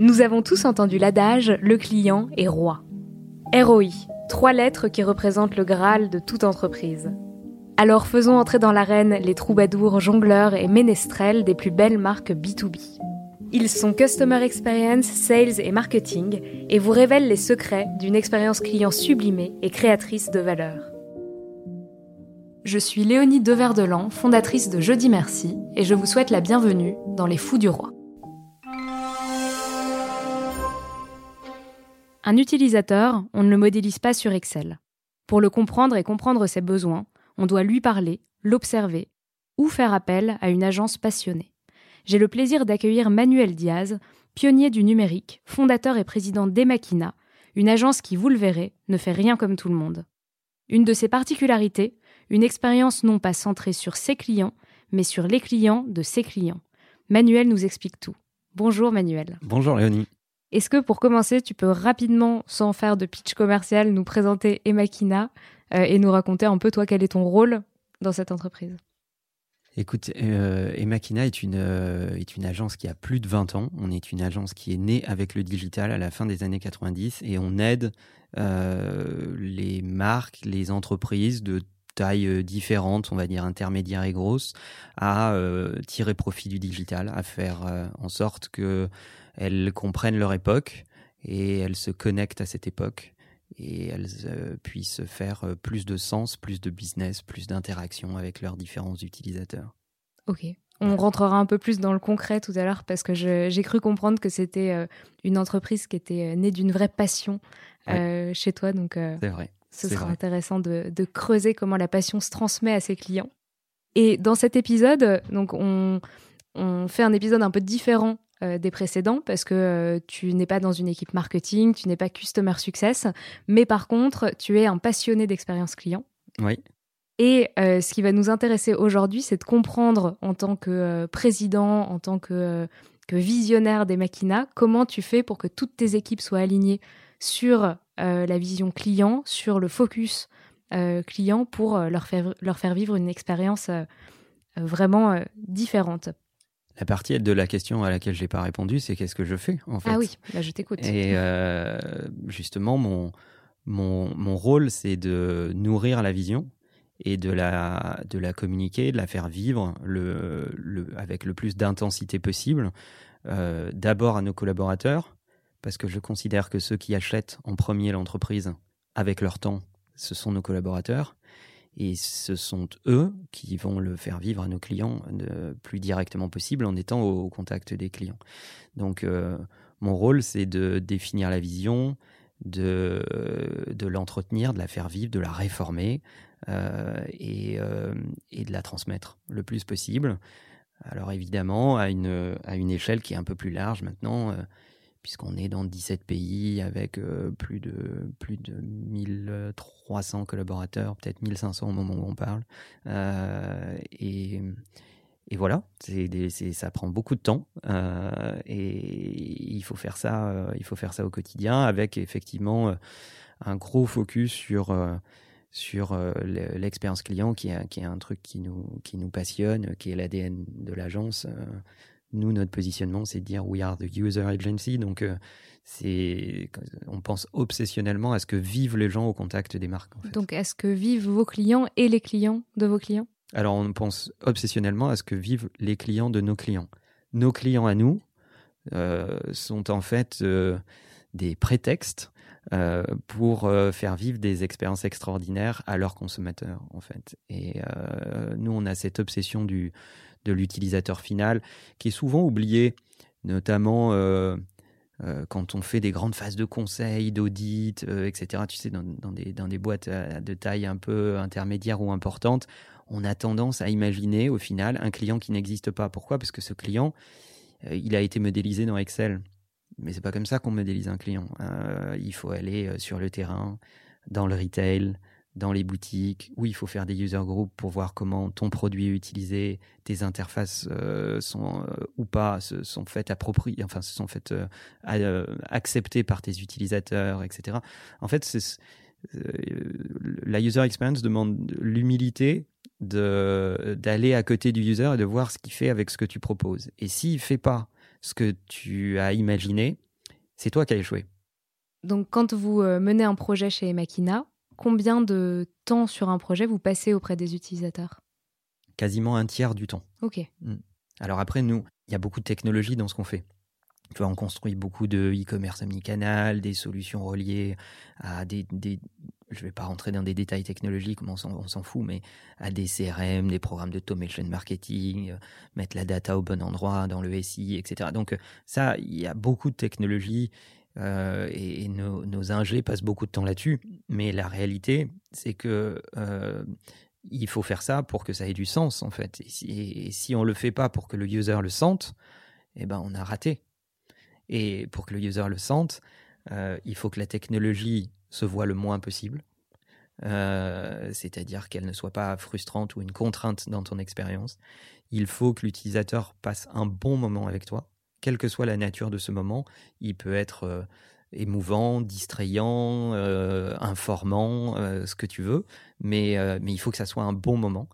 Nous avons tous entendu l'adage le client est roi. ROI, trois lettres qui représentent le Graal de toute entreprise. Alors faisons entrer dans l'arène les troubadours, jongleurs et ménestrels des plus belles marques B2B. Ils sont Customer Experience, Sales et Marketing et vous révèlent les secrets d'une expérience client sublimée et créatrice de valeur. Je suis Léonie Deverdelan, fondatrice de Jeudi Merci, et je vous souhaite la bienvenue dans Les Fous du Roi. Un utilisateur, on ne le modélise pas sur Excel. Pour le comprendre et comprendre ses besoins, on doit lui parler, l'observer ou faire appel à une agence passionnée. J'ai le plaisir d'accueillir Manuel Diaz, pionnier du numérique, fondateur et président d'Emakina, une agence qui, vous le verrez, ne fait rien comme tout le monde. Une de ses particularités, une expérience non pas centrée sur ses clients, mais sur les clients de ses clients. Manuel nous explique tout. Bonjour Manuel. Bonjour Léonie. Est-ce que pour commencer, tu peux rapidement, sans faire de pitch commercial, nous présenter Emakina euh, et nous raconter un peu toi quel est ton rôle dans cette entreprise? Écoute, euh, Emakina est une, euh, est une agence qui a plus de 20 ans. On est une agence qui est née avec le digital à la fin des années 90 et on aide euh, les marques, les entreprises de taille différentes, on va dire intermédiaires et grosses, à tirer profit du digital, à faire en sorte que elles comprennent leur époque et elles se connectent à cette époque et elles euh, puissent faire euh, plus de sens, plus de business, plus d'interaction avec leurs différents utilisateurs. Ok. On rentrera un peu plus dans le concret tout à l'heure parce que j'ai cru comprendre que c'était euh, une entreprise qui était née d'une vraie passion chez toi. Donc, c'est vrai. Ce sera intéressant de, de, creuser comment la passion se transmet à ses clients. Et dans cet épisode, donc on, on fait un épisode un peu différent euh, des précédents parce que euh, tu n'es pas dans une équipe marketing, tu n'es pas customer success, mais par contre, tu es un passionné d'expérience client. Oui. Et euh, ce qui va nous intéresser aujourd'hui, c'est de comprendre en tant que président, en tant que, que visionnaire des Maquinas, comment tu fais pour que toutes tes équipes soient alignées sur la vision client, sur le focus client pour leur faire, leur faire vivre une expérience vraiment différente. La partie de la question à laquelle je n'ai pas répondu, c'est qu'est-ce que je fais en fait. Ah oui, bah, je t'écoute. Et euh, justement, mon, mon, mon rôle, c'est de nourrir la vision et de la, de la communiquer, de la faire vivre le, le, avec le plus d'intensité possible. Euh, d'abord à nos collaborateurs, parce que je considère que ceux qui achètent en premier l'entreprise avec leur temps, ce sont nos collaborateurs. Et ce sont eux qui vont le faire vivre à nos clients le plus directement possible en étant au, contact des clients. Donc, euh, mon rôle, c'est de définir la vision, de, de l'entretenir, de la faire vivre, de la réformer euh, et, euh, et, de la transmettre le plus possible. Alors évidemment, à une, à une échelle qui est un peu plus large maintenant, puisqu'on est dans 17 pays avec euh, plus de plus de 1300 collaborateurs, peut-être 1500 au moment où on parle. Euh, et, voilà, ça prend beaucoup de temps euh, et il faut faire ça, il faut faire ça au quotidien avec effectivement un gros focus sur sur l'expérience client qui est, qui est un truc qui nous, qui nous passionne, qui est l'ADN de l'agence. Nous, notre positionnement, c'est de dire we are the user agency. Donc, euh, c'est, on pense obsessionnellement à ce que vivent les gens au contact des marques. Donc, est-ce que vivent vos clients et les clients de vos clients? Alors, on pense obsessionnellement à ce que vivent les clients de nos clients. Nos clients à nous euh, sont en fait euh, des prétextes pour faire vivre des expériences extraordinaires à leurs consommateurs, en fait. Et nous, on a cette obsession du de l'utilisateur final, qui est souvent oublié, notamment euh, euh, quand on fait des grandes phases de conseil, d'audit, euh, etc. Tu sais, dans, des, dans des boîtes de taille un peu intermédiaire ou importante, on a tendance à imaginer au final un client qui n'existe pas. Pourquoi? Parce que ce client, il a été modélisé dans Excel. Mais c'est pas comme ça qu'on modélise un client. Il faut aller sur le terrain, dans le retail, dans les boutiques, où il faut faire des user groups pour voir comment ton produit est utilisé, tes interfaces sont ou pas sont faites appropriées, enfin se sont faites acceptées par tes utilisateurs, etc. En fait, la user experience demande l'humilité d'aller à côté du user et de voir ce qu'il fait avec ce que tu proposes. Et s'il ne fait pas ce que tu as imaginé, c'est toi qui as échoué. Donc quand vous euh, menez un projet chez Makina, combien de temps sur un projet vous passez auprès des utilisateurs? Quasiment un tiers du temps. Ok. Mm. Alors après, nous, il y a beaucoup de technologie dans ce qu'on fait. Tu vois, on construit beaucoup de e-commerce omnicanal, des solutions reliées à des, je ne vais pas rentrer dans des détails technologiques, on s'en fout, mais à des CRM, des programmes d'automation marketing, euh, mettre la data au bon endroit dans le SI, etc. Donc ça, il y a beaucoup de technologies euh, et, nos, nos ingés passent beaucoup de temps là-dessus. Mais la réalité, c'est que euh, il faut faire ça pour que ça ait du sens, en fait. Et si, on ne le fait pas pour que le user le sente, eh ben on a raté. Et pour que le user le sente, il faut que la technologie se voit le moins possible. Euh, c'est-à-dire qu'elle ne soit pas frustrante ou une contrainte dans ton expérience. Il faut que l'utilisateur passe un bon moment avec toi, quelle que soit la nature de ce moment. Il peut être euh, émouvant, distrayant, euh, informant, ce que tu veux, mais, il faut que ça soit un bon moment.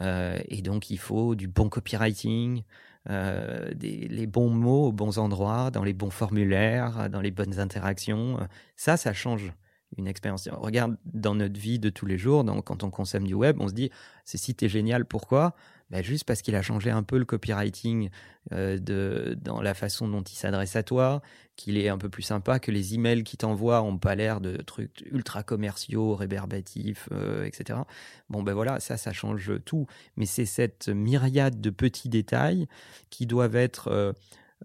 et donc il faut du bon copywriting, les bons mots aux bons endroits, dans les bons formulaires, dans les bonnes interactions. Ça, ça change une expérience. regarde dans notre vie de tous les jours, quand on consomme du web, on se dit ce site est génial. Pourquoi? Ben Juste parce qu'il a changé un peu le copywriting euh, de, dans la façon dont il s'adresse à toi, qu'il est un peu plus sympa, que les emails qu'il t'envoie n'ont pas l'air de trucs ultra commerciaux, réverbatifs, euh, etc. Bon ben voilà, ça, ça change tout. Mais c'est cette myriade de petits détails qui doivent être euh,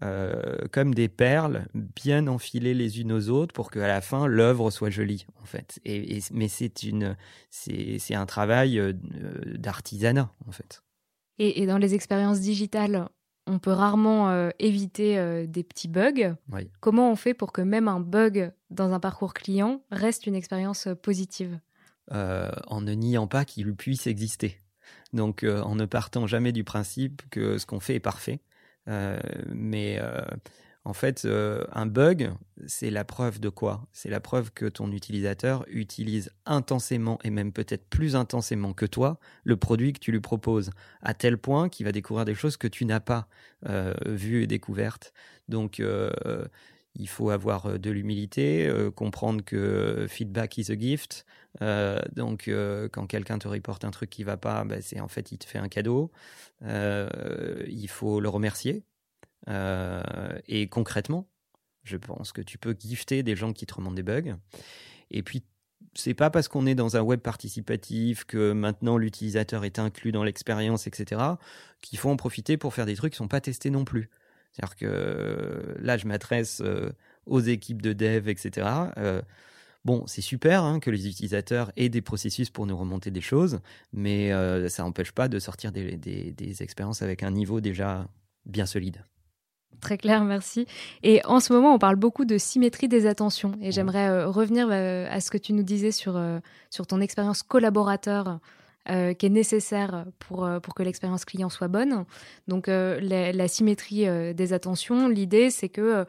euh, comme des perles bien enfilées les unes aux autres pour qu'à la fin l'œuvre soit jolie en fait. Et, mais c'est c'est un travail euh, d'artisanat en fait. Et, dans les expériences digitales, on peut rarement euh, éviter des petits bugs. Comment on fait pour que même un bug dans un parcours client reste une expérience positive? En ne niant pas qu'il puisse exister. Donc en ne partant jamais du principe que ce qu'on fait est parfait. Euh, mais euh, en fait, euh, un bug, c'est la preuve de quoi? C'est la preuve que ton utilisateur utilise intensément et même peut-être plus intensément que toi le produit que tu lui proposes, à tel point qu'il va découvrir des choses que tu n'as pas vues et découvertes. Donc, il faut avoir de l'humilité, comprendre que feedback is a gift. donc, quand quelqu'un te reporte un truc qui va pas, ben, c'est en fait il te fait un cadeau. il faut le remercier. Et concrètement, je pense que tu peux gifter des gens qui te remontent des bugs. Et puis, c'est pas parce qu'on est dans un web participatif que maintenant l'utilisateur est inclus dans l'expérience, etc., qu'il faut en profiter pour faire des trucs qui sont pas testés non plus. C'est-à-dire que là, je m'adresse euh, aux équipes de dev, etc. Euh, bon, c'est super hein, que les utilisateurs aient des processus pour nous remonter des choses, mais euh, ça n'empêche pas de sortir des, expériences avec un niveau déjà bien solide. Très clair, merci. Et en ce moment, on parle beaucoup de symétrie des attentions. Et j'aimerais revenir à ce que tu nous disais sur, sur ton expérience collaborateur euh, qui est nécessaire pour, euh, pour que l'expérience client soit bonne. Donc euh, la, symétrie des attentions, l'idée c'est que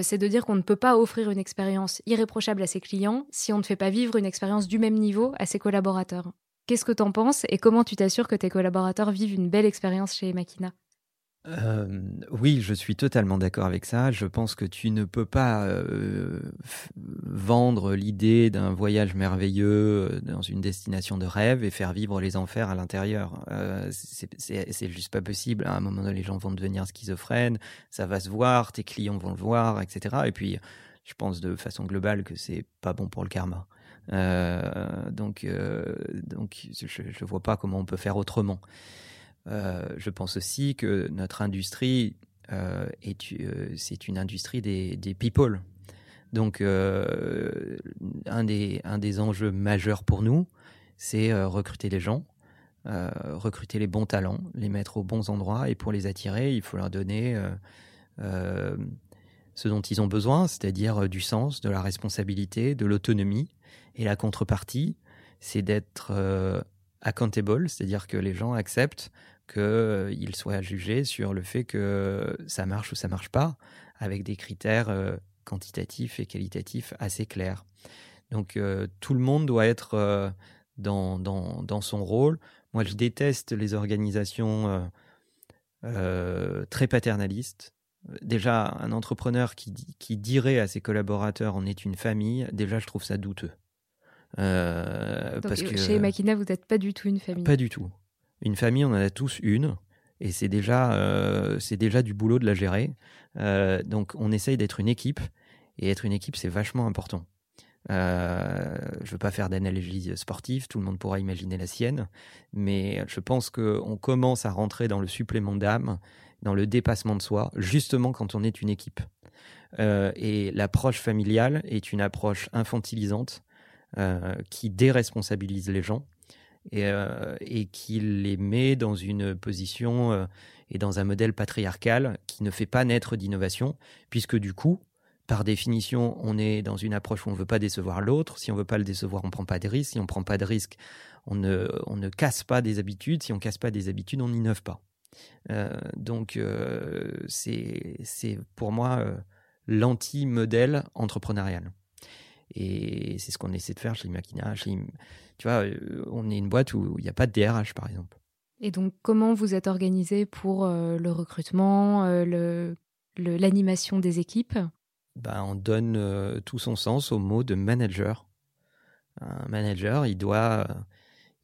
c'est de dire qu'on ne peut pas offrir une expérience irréprochable à ses clients si on ne fait pas vivre une expérience du même niveau à ses collaborateurs. Qu'est-ce que tu en penses et comment tu t'assures que tes collaborateurs vivent une belle expérience chez Makina? Euh, oui, je suis totalement d'accord avec ça. Je pense que tu ne peux pas euh, vendre l'idée d'un voyage merveilleux euh, dans une destination de rêve et faire vivre les enfers à l'intérieur. Euh, c'est juste pas possible. À un moment donné, les gens vont devenir schizophrènes, ça va se voir, tes clients vont le voir, etc. Et puis, je pense de façon globale que c'est pas bon pour le karma. Euh, donc, donc, je, je vois pas comment on peut faire autrement. Euh, je pense aussi que notre industrie euh, est, euh, c'est une industrie des, des people. Donc, un, des, un des enjeux majeurs pour nous, c'est recruter les gens, recruter les bons talents, les mettre aux bons endroits, et pour les attirer, il faut leur donner ce dont ils ont besoin, c'est-à-dire du sens, de la responsabilité, de l'autonomie. Et la contrepartie, c'est d'être accountable, c'est-à-dire que les gens acceptent qu'ils soient jugés sur le fait que ça marche ou ça marche pas, avec des critères quantitatifs et qualitatifs assez clairs. Donc euh, tout le monde doit être euh, dans, dans, dans, son rôle. Moi, je déteste les organisations euh, très paternalistes. Déjà, un entrepreneur qui, qui, dirait à ses collaborateurs on est une famille, déjà, je trouve ça douteux. parce que, chez Makina, vous n'êtes pas du tout une famille Pas du tout. Une famille, on en a tous une. Et c'est déjà, déjà du boulot de la gérer. donc, on essaye d'être une équipe. Et être une équipe, c'est vachement important. Euh, je ne veux pas faire d'analogie sportive, tout le monde pourra imaginer la sienne, mais je pense qu'on commence à rentrer dans le supplément d'âme, dans le dépassement de soi, justement quand on est une équipe. Euh, et l'approche familiale est une approche infantilisante euh, qui déresponsabilise les gens et, et, qui les met dans une position et dans un modèle patriarcal qui ne fait pas naître d'innovation, puisque du coup, par définition, on est dans une approche où on ne veut pas décevoir l'autre. Si on ne veut pas le décevoir, on ne prend pas de risques. Si on ne prend pas de risques, on ne, casse pas des habitudes. Si on ne casse pas des habitudes, on n'innove pas. Euh, donc, euh, c'est pour moi euh, l'anti-modèle entrepreneurial. Et c'est ce qu'on essaie de faire chez Makina. tu vois, on est une boîte où il n'y a pas de DRH, par exemple. Et donc, comment vous êtes organisé pour le recrutement, l'animation des équipes? Bah, on donne euh, tout son sens au mot de manager. Un manager, il doit,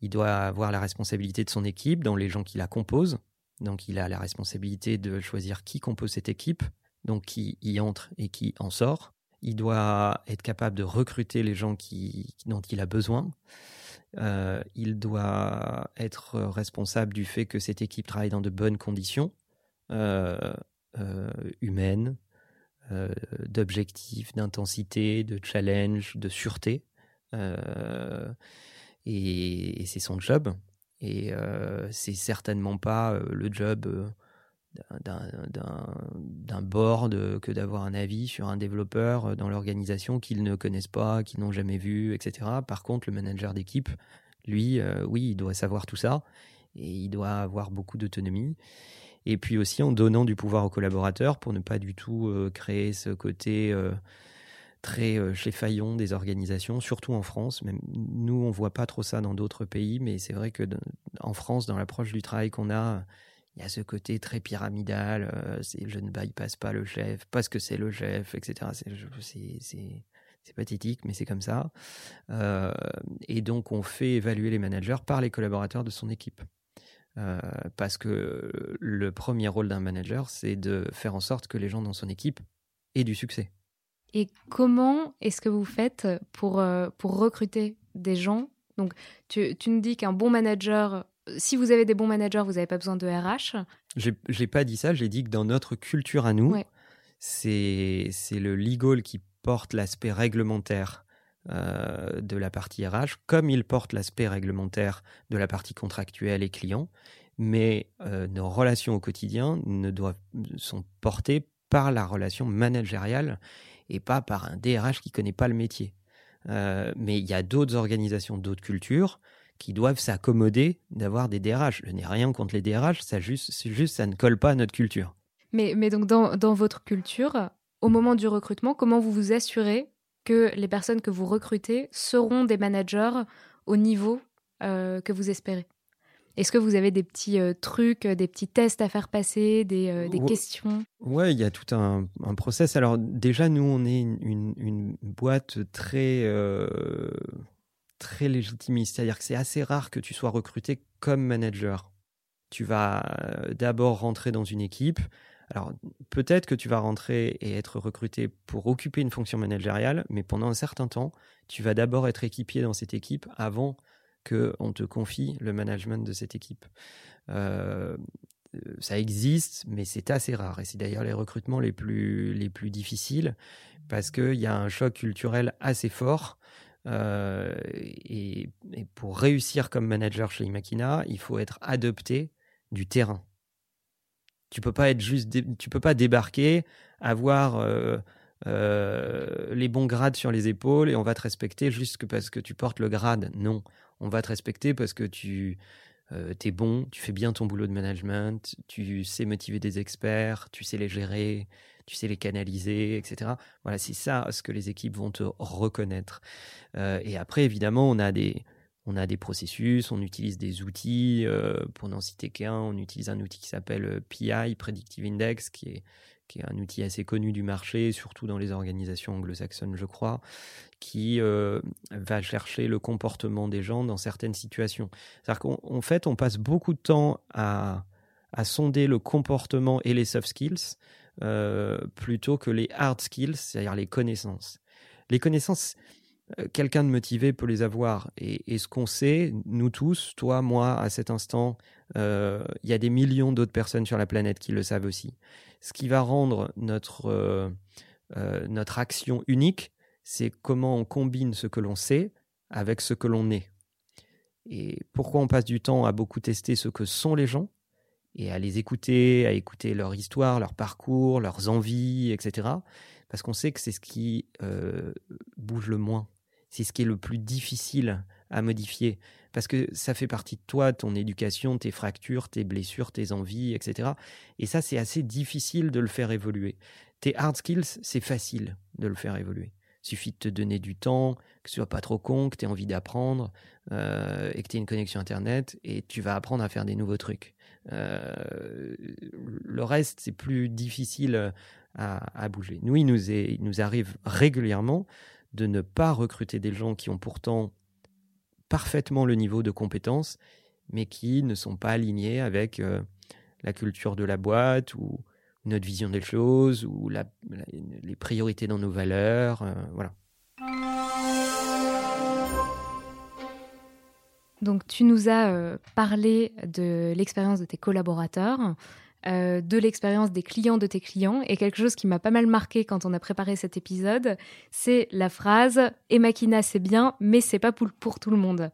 il doit avoir la responsabilité de son équipe, dans les gens qui la composent. Donc, il a la responsabilité de choisir qui compose cette équipe, donc qui y entre et qui en sort. Il doit être capable de recruter les gens qui, dont il a besoin. Euh, il doit être responsable du fait que cette équipe travaille dans de bonnes conditions euh, humaines, euh, d'objectifs, d'intensité, de challenge, de sûreté. Euh, et, c'est son job. Et c'est certainement pas le job d'un board que d'avoir un avis sur un développeur dans l'organisation qu'ils ne connaissent pas, qu'ils n'ont jamais vu, etc. Par contre, le manager d'équipe, lui, oui, il doit savoir tout ça et il doit avoir beaucoup d'autonomie et puis aussi en donnant du pouvoir aux collaborateurs pour ne pas du tout euh, créer ce côté euh, très euh, chez Faillon des organisations, surtout en France. Même nous, on voit pas trop ça dans d'autres pays, mais c'est vrai que en France, dans l'approche du travail qu'on a, il y a ce côté très pyramidal. c'est je ne bypasse pas le chef parce que c'est le chef, etc. C'est pathétique, mais c'est comme ça. et donc, on fait évaluer les managers par les collaborateurs de son équipe. Euh, parce que le premier rôle d'un manager, c'est de faire en sorte que les gens dans son équipe aient du succès. Et comment est-ce que vous faites pour, euh, pour recruter des gens? Donc, tu, tu nous dis qu'un bon manager, si vous avez des bons managers, vous n'avez pas besoin de RH. Je n'ai pas dit ça, j'ai dit que dans notre culture à nous, c'est le legal qui porte l'aspect réglementaire euh, de la partie RH, comme il porte l'aspect réglementaire de la partie contractuelle et client, mais euh, nos relations au quotidien ne doivent, sont portées par la relation managériale et pas par un DRH qui connaît pas le métier. Euh, mais il y a d'autres organisations, d'autres cultures qui doivent s'accommoder d'avoir des DRH. Je n'ai rien contre les DRH, ça juste, juste ça ne colle pas à notre culture. Mais, mais donc dans, dans votre culture, au moment du recrutement, comment vous vous assurez que les personnes que vous recrutez seront des managers au niveau euh, que vous espérez? Est-ce que vous avez des petits euh, trucs, des petits tests à faire passer, des, euh, questions? Ouais, il y a tout un, process. Alors déjà, nous, on est une, boîte très, très légitimiste. C'est-à-dire que c'est assez rare que tu sois recruté comme manager. Tu vas d'abord rentrer dans une équipe, alors, peut-être que tu vas rentrer et être recruté pour occuper une fonction managériale, mais pendant un certain temps, tu vas d'abord être équipier dans cette équipe avant qu'on te confie le management de cette équipe. Euh, ça existe, mais c'est assez rare. Et c'est d'ailleurs les recrutements les plus, les plus difficiles parce qu'il y a un choc culturel assez fort et, et, pour réussir comme manager chez Imakina, il faut être adopté du terrain. Tu peux pas être juste, tu peux pas débarquer, avoir euh, euh, les bons grades sur les épaules et on va te respecter juste parce que tu portes le grade. Non, on va te respecter parce que tu euh, es bon, tu fais bien ton boulot de management, tu sais motiver des experts, tu sais les gérer, tu sais les canaliser, etc. Voilà, c'est ça ce que les équipes vont te reconnaître. et après, évidemment, on a des on a des processus, on utilise des outils. Euh, pour n'en citer qu'un, on utilise un outil qui s'appelle euh, PI, Predictive Index, qui est, qui est un outil assez connu du marché, surtout dans les organisations anglo-saxonnes, je crois, qui euh, va chercher le comportement des gens dans certaines situations. C'est-à-dire qu'en fait, on passe beaucoup de temps à, à sonder le comportement et les soft skills plutôt que les hard skills, c'est-à-dire les connaissances. Les connaissances, euh, quelqu'un de motivé peut les avoir. Et, ce qu'on sait, nous tous, toi, moi, à cet instant, euh, il y a des millions d'autres personnes sur la planète qui le savent aussi. Ce qui va rendre notre, euh, notre action unique, c'est comment on combine ce que l'on sait avec ce que l'on est. Et pourquoi on passe du temps à beaucoup tester ce que sont les gens? Et à les écouter, à écouter leur histoire, leur parcours, leurs envies, etc. Parce qu'on sait que c'est ce qui bouge le moins c'est ce qui est le plus difficile à modifier. Parce que ça fait partie de toi, ton éducation, tes fractures, tes blessures, tes envies, etc. Et ça, c'est assez difficile de le faire évoluer. Tes hard skills, c'est facile de le faire évoluer. Il suffit de te donner du temps, que tu sois pas trop con, que tu aies envie d'apprendre euh, et que tu aies une connexion Internet et tu vas apprendre à faire des nouveaux trucs. Euh, le reste, c'est plus difficile à, bouger. Nous, il nous, arrive régulièrement de ne pas recruter des gens qui ont pourtant parfaitement le niveau de compétence, mais qui ne sont pas alignés avec euh, la culture de la boîte ou notre vision des choses ou les priorités dans nos valeurs. Euh, voilà. Donc tu nous as euh, parlé de l'expérience de tes collaborateurs. Euh, de l'expérience des clients de tes clients. Et quelque chose qui m'a pas mal marqué quand on a préparé cet épisode, c'est la phrase Emakina c'est bien, mais c'est pas pour, tout le monde.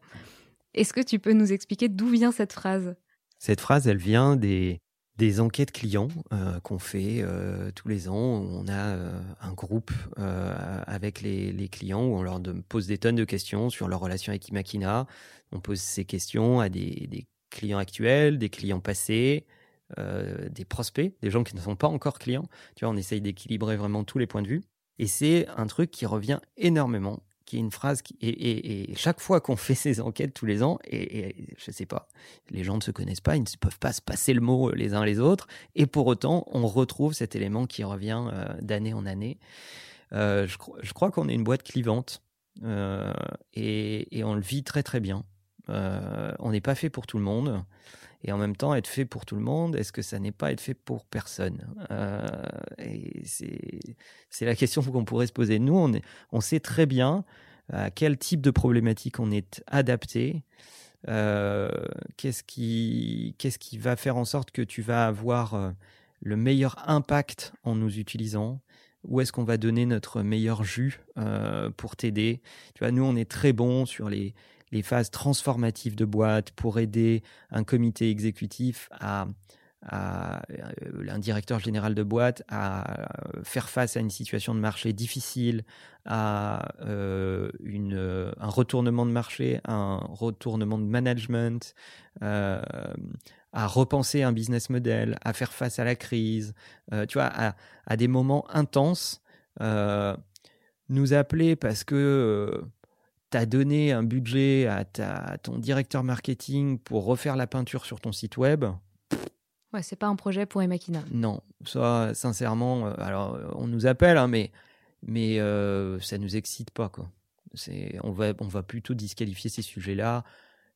Est-ce que tu peux nous expliquer d'où vient cette phrase? Cette phrase, elle vient des, des enquêtes clients euh, qu'on fait euh, tous les ans. On a un groupe avec les, clients où on leur pose des tonnes de questions sur leur relation avec Imakina. On pose ces questions à des, des clients actuels, des clients passés, euh, des prospects, des gens qui ne sont pas encore clients. Tu vois, on essaye d'équilibrer vraiment tous les points de vue. Et c'est un truc qui revient énormément, qui est une phrase qui, et, chaque fois qu'on fait ces enquêtes tous les ans, et, je sais pas, les gens ne se connaissent pas, ils ne peuvent pas se passer le mot les uns les autres, et pour autant, on retrouve cet élément qui revient euh, d'année en année. Euh, je, je, crois qu'on est une boîte clivante et, on le vit très très bien. on n'est pas fait pour tout le monde et en même temps être fait pour tout le monde, est-ce que ça n'est pas être fait pour personne euh, c'est la question qu'on pourrait se poser. Nous, on, sait très bien à quel type de problématique on est adapté. Euh, qu'est-ce qui, va faire en sorte que tu vas avoir euh, le meilleur impact en nous utilisant où est-ce qu'on va donner notre meilleur jus pour t'aider nous, on est très bon sur les, les phases transformatives de boîte pour aider un comité exécutif à, euh, un directeur général de boîte à faire face à une situation de marché difficile, à euh, une, euh, un retournement de marché, un retournement de management, à repenser un business model, à faire face à la crise, tu vois, à, à, des moments intenses. nous appeler parce que tu as donné un budget à, ta, ton directeur marketing pour refaire la peinture sur ton site web. Ouais, c'est pas un projet pour Emakina. Non, ça, sincèrement, euh, alors euh, on nous appelle, hein, mais, mais euh, ça nous excite pas. Quoi. On, va, on va plutôt disqualifier ces sujets-là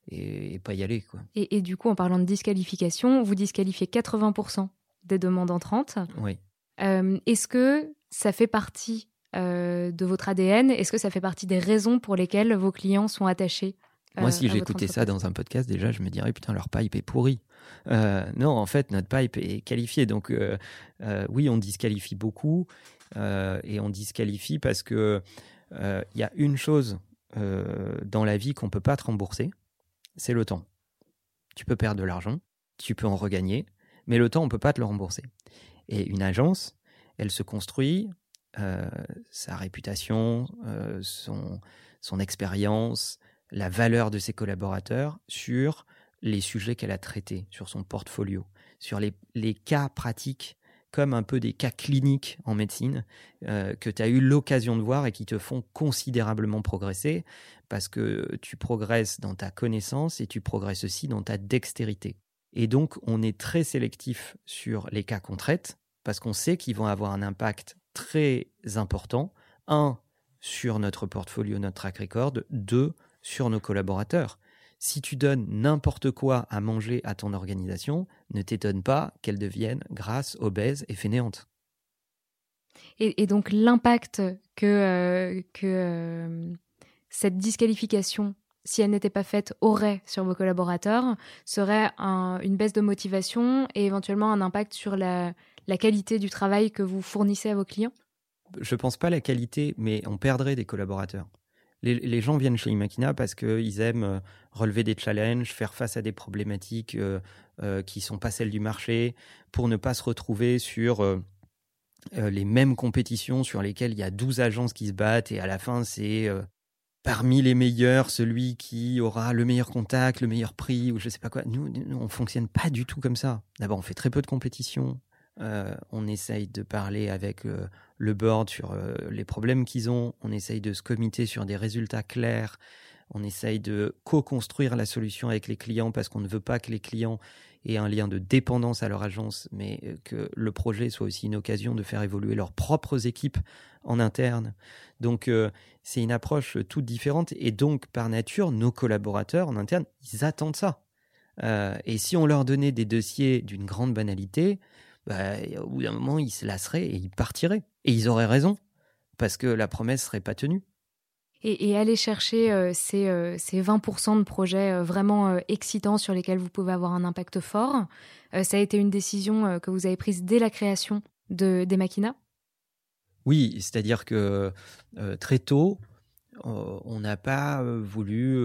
et, pas y aller. Quoi. Et, et, du coup, en parlant de disqualification, vous disqualifiez 80% des demandes entrantes. Oui. Est-ce que ça fait partie euh, de votre ADN Est-ce que ça fait partie des raisons pour lesquelles vos clients sont attachés Moi, si euh, j'écoutais ça dans un podcast, déjà, je me dirais, putain, leur pipe est pourri. Euh, non, en fait, notre pipe est qualifié. Donc, oui, on disqualifie beaucoup. et on disqualifie parce que il y a une chose dans la vie qu'on ne peut pas te rembourser, c'est le temps. Tu peux perdre de l'argent, tu peux en regagner, mais le temps, on ne peut pas te le rembourser. Et une agence, elle se construit, sa réputation, son, son expérience, la valeur de ses collaborateurs sur les sujets qu'elle a traités, sur son portfolio, sur les, les, cas pratiques comme un peu des cas cliniques en médecine euh, que tu as eu l'occasion de voir et qui te font considérablement progresser parce que tu progresses dans ta connaissance et tu progresses aussi dans ta dextérité. Et donc, on est très sélectif sur les cas qu'on traite parce qu'on sait qu'ils vont avoir un impact très important. Un, sur notre portfolio, notre track record. Deux, sur nos collaborateurs. Si tu donnes n'importe quoi à manger à ton organisation, ne t'étonne pas qu'elle devienne grasse, obèse et fainéante. Et, donc l'impact que, euh, que euh, cette disqualification, si elle n'était pas faite, aurait sur vos collaborateurs serait une baisse de motivation et éventuellement un impact sur la, la qualité du travail que vous fournissez à vos clients? Je ne pense pas la qualité, mais on perdrait des collaborateurs les, gens viennent chez Imakina parce qu'ils aiment euh, relever des challenges, faire face à des problématiques euh, euh, qui ne sont pas celles du marché, pour ne pas se retrouver sur les mêmes compétitions sur lesquelles il y a 12 agences qui se battent et à la fin c'est parmi les meilleurs celui qui aura le meilleur contact, le meilleur prix ou je sais pas quoi. Nous, nous on fonctionne pas du tout comme ça. D'abord, on fait très peu de compétitions. on essaye de parler avec le board sur euh, les problèmes qu'ils ont, on essaye de se comiter sur des résultats clairs, on essaye de co-construire la solution avec les clients parce qu'on ne veut pas que les clients aient un lien de dépendance à leur agence, mais euh, que le projet soit aussi une occasion de faire évoluer leurs propres équipes en interne. Donc euh, c'est une approche toute différente et donc par nature, nos collaborateurs en interne, ils attendent ça. et si on leur donnait des dossiers d'une grande banalité, bah, au bout d'un moment, ils se lasseraient et ils partiraient. Et ils auraient raison, parce que la promesse serait pas tenue. Et, aller chercher euh, ces, 20% euh, de projets euh, vraiment excitants sur lesquels vous pouvez avoir un impact fort, ça a été une décision que vous avez prise dès la création de, des Machina? Oui, c'est-à-dire que très tôt, on n'a pas voulu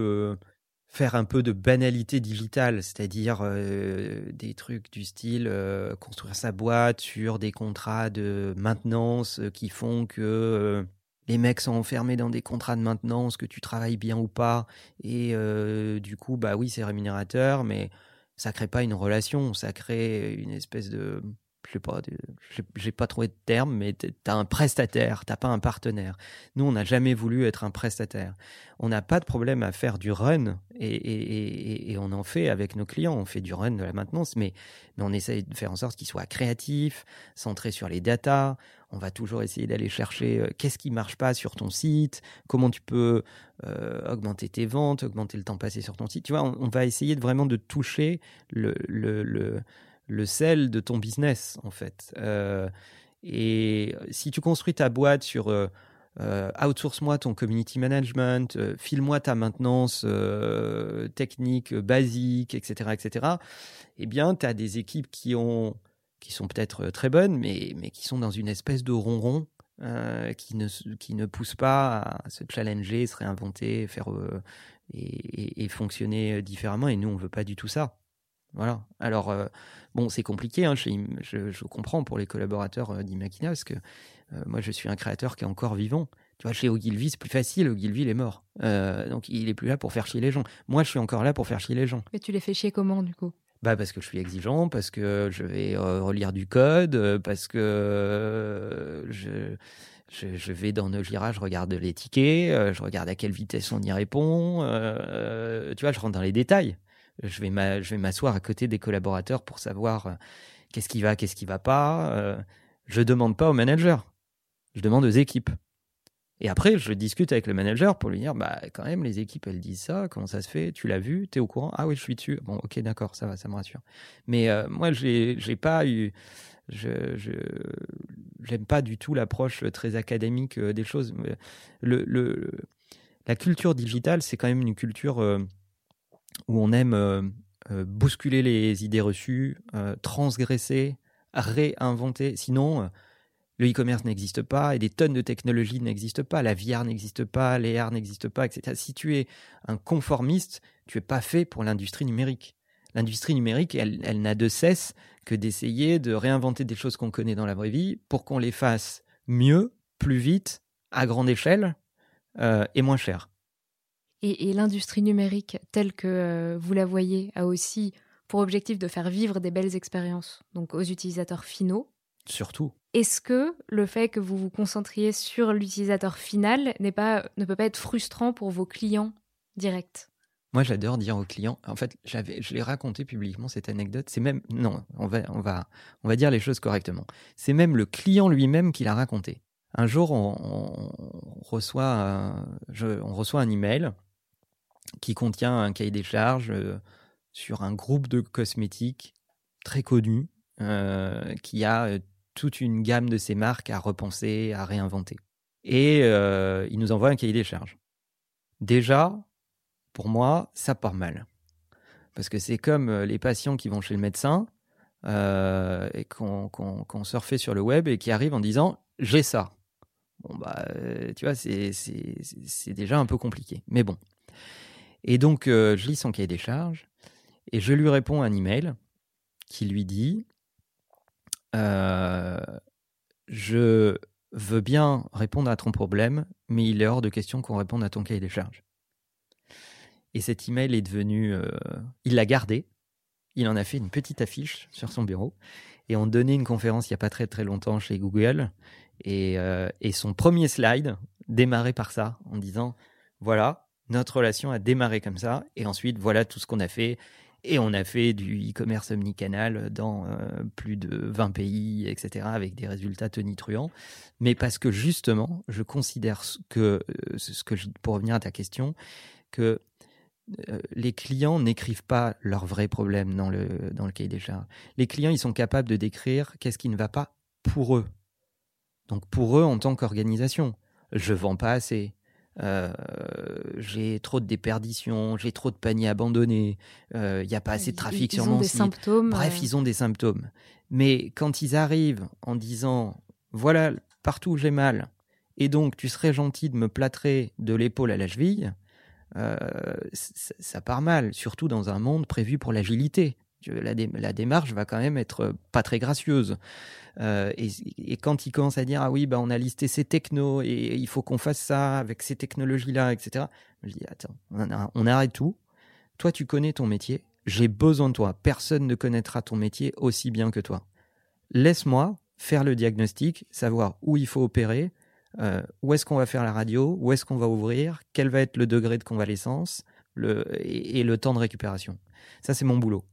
faire un peu de banalité digitale, c'est-à-dire euh, des trucs du style euh, construire sa boîte sur des contrats de maintenance euh, qui font que les mecs sont enfermés dans des contrats de maintenance, que tu travailles bien ou pas, et du coup, bah oui, c'est rémunérateur, mais ça crée pas une relation, ça crée une espèce de je sais pas, pas trouvé de terme, mais tu as un prestataire, t'as pas un partenaire. Nous, on n'a jamais voulu être un prestataire. On n'a pas de problème à faire du run et, on en fait avec nos clients. On fait du run de la maintenance, mais, on essaye de faire en sorte qu'il soit créatif, centré sur les datas. On va toujours essayer d'aller chercher euh, qu'est-ce qui marche pas sur ton site, comment tu peux euh, augmenter tes ventes, augmenter le temps passé sur ton site. Tu vois, on, va essayer de vraiment de toucher le, le le sel de ton business, en fait. Euh, et si tu construis ta boîte sur euh, euh, outsource-moi ton community management, file-moi ta maintenance technique basique, etc., etc., eh bien, tu as des équipes qui, ont, qui sont peut-être très bonnes, mais, mais qui sont dans une espèce de ronron qui, ne, qui ne poussent pas à se challenger, se réinventer, faire et, et, fonctionner différemment. Et nous, on ne veut pas du tout ça. Voilà. Alors, euh, bon, c'est compliqué. Hein, je, comprends pour les collaborateurs euh, d'Imakina parce que euh, moi, je suis un créateur qui est encore vivant. Tu vois, chez Ogilvy, c'est plus facile. Ogilvy, il est mort. donc, il est plus là pour faire chier les gens. Moi, je suis encore là pour faire chier les gens. Mais tu les fais chier comment, du coup? Bah parce que je suis exigeant, parce que je vais relire du code, parce que je, je, vais dans nos Jira, je regarde les tickets, je regarde à quelle vitesse on y répond. tu vois, je rentre dans les détails je vais m'asseoir à côté des collaborateurs pour savoir euh, qu'est-ce qui va, qu'est-ce qui va pas. Euh, je demande pas au manager, je demande aux équipes. Et après, je discute avec le manager pour lui dire, bah quand même, les équipes, elles disent ça, comment ça se fait Tu l'as vu Tu es au courant? Ah oui, je suis dessus. Bon, ok, d'accord, ça va, ça me rassure. Mais euh, moi, j'ai pas eu... Je n'aime pas du tout l'approche très académique des choses. La culture digitale, c'est quand même une culture où on aime euh, euh, bousculer les idées reçues, euh, transgresser, réinventer. Sinon, Le e-commerce n'existe pas et des tonnes de technologies n'existent pas. La VR n'existe pas, l'AR n'existe pas, etc. Si tu es un conformiste, tu es pas fait pour l'industrie numérique. L'industrie numérique, elle, elle n'a de cesse que d'essayer de réinventer des choses qu'on connaît dans la vraie vie pour qu'on les fasse mieux, plus vite, à grande échelle et moins cher. Et, l'industrie numérique, telle que euh, vous la voyez, a aussi pour objectif de faire vivre des belles expériences, donc aux utilisateurs finaux. Surtout. Est-ce que le fait que vous vous concentriez sur l'utilisateur final n'est pas, ne peut pas être frustrant pour vos clients directs? Moi, j'adore dire aux clients. En fait, j'avais, je l'ai raconté publiquement cette anecdote. C'est même non, on va, on va, on va dire les choses correctement. C'est même le client lui-même qui l'a raconté. Un jour, on, reçoit, on reçoit un email qui contient un cahier des charges euh, sur un groupe de cosmétiques très connu euh, qui a euh, toute une gamme de ces marques à repenser, à réinventer. Et il nous envoie un cahier des charges. Déjà, pour moi, ça part mal. Parce que c'est comme les patients qui vont chez le médecin et qu'on qu surfait sur le web et qui arrivent en disant j'ai ça. Bon, bah, tu vois, c'est déjà un peu compliqué. Mais bon. Et donc, euh, je lis son cahier des charges et je lui réponds un email qui lui dit euh, Je veux bien répondre à ton problème, mais il est hors de question qu'on réponde à ton cahier des charges. Et cet email est devenu. Euh, il l'a gardé. Il en a fait une petite affiche sur son bureau. Et on donnait une conférence il n'y a pas très très longtemps chez Google. Et, et son premier slide démarrait par ça, en disant Voilà, notre relation a démarré comme ça. Et ensuite, voilà tout ce qu'on a fait. Et on a fait du e-commerce omnicanal dans euh, plus de 20 pays, etc., avec des résultats tonitruants. Mais parce que justement, je considère que, euh, ce que pour revenir à ta question, que euh, les clients n'écrivent pas leurs vrais problèmes dans le, dans le cahier des charges. Les clients, ils sont capables de décrire qu'est-ce qui ne va pas pour eux. Donc pour eux, en tant qu'organisation, je vends pas assez, euh, j'ai trop de déperditions, j'ai trop de paniers abandonnés, il euh, n'y a pas assez de trafic sur mon site. Symptômes, Bref, euh. ils ont des symptômes. Mais quand ils arrivent en disant voilà, partout où j'ai mal, et donc tu serais gentil de me plâtrer de l'épaule à la cheville, ça part mal, surtout dans un monde prévu pour l'agilité. La, démarche va quand même être pas très gracieuse. Euh, et, quand il commence à dire ah oui bah on a listé ces technos et il faut qu'on fasse ça avec ces technologies là etc. Je dis attends on, arrête tout. Toi tu connais ton métier. J'ai besoin de toi. Personne ne connaîtra ton métier aussi bien que toi. Laisse-moi faire le diagnostic, savoir où il faut opérer, euh, où est-ce qu'on va faire la radio, où est-ce qu'on va ouvrir, quel va être le degré de convalescence le, et le temps de récupération. Ça, c'est mon boulot.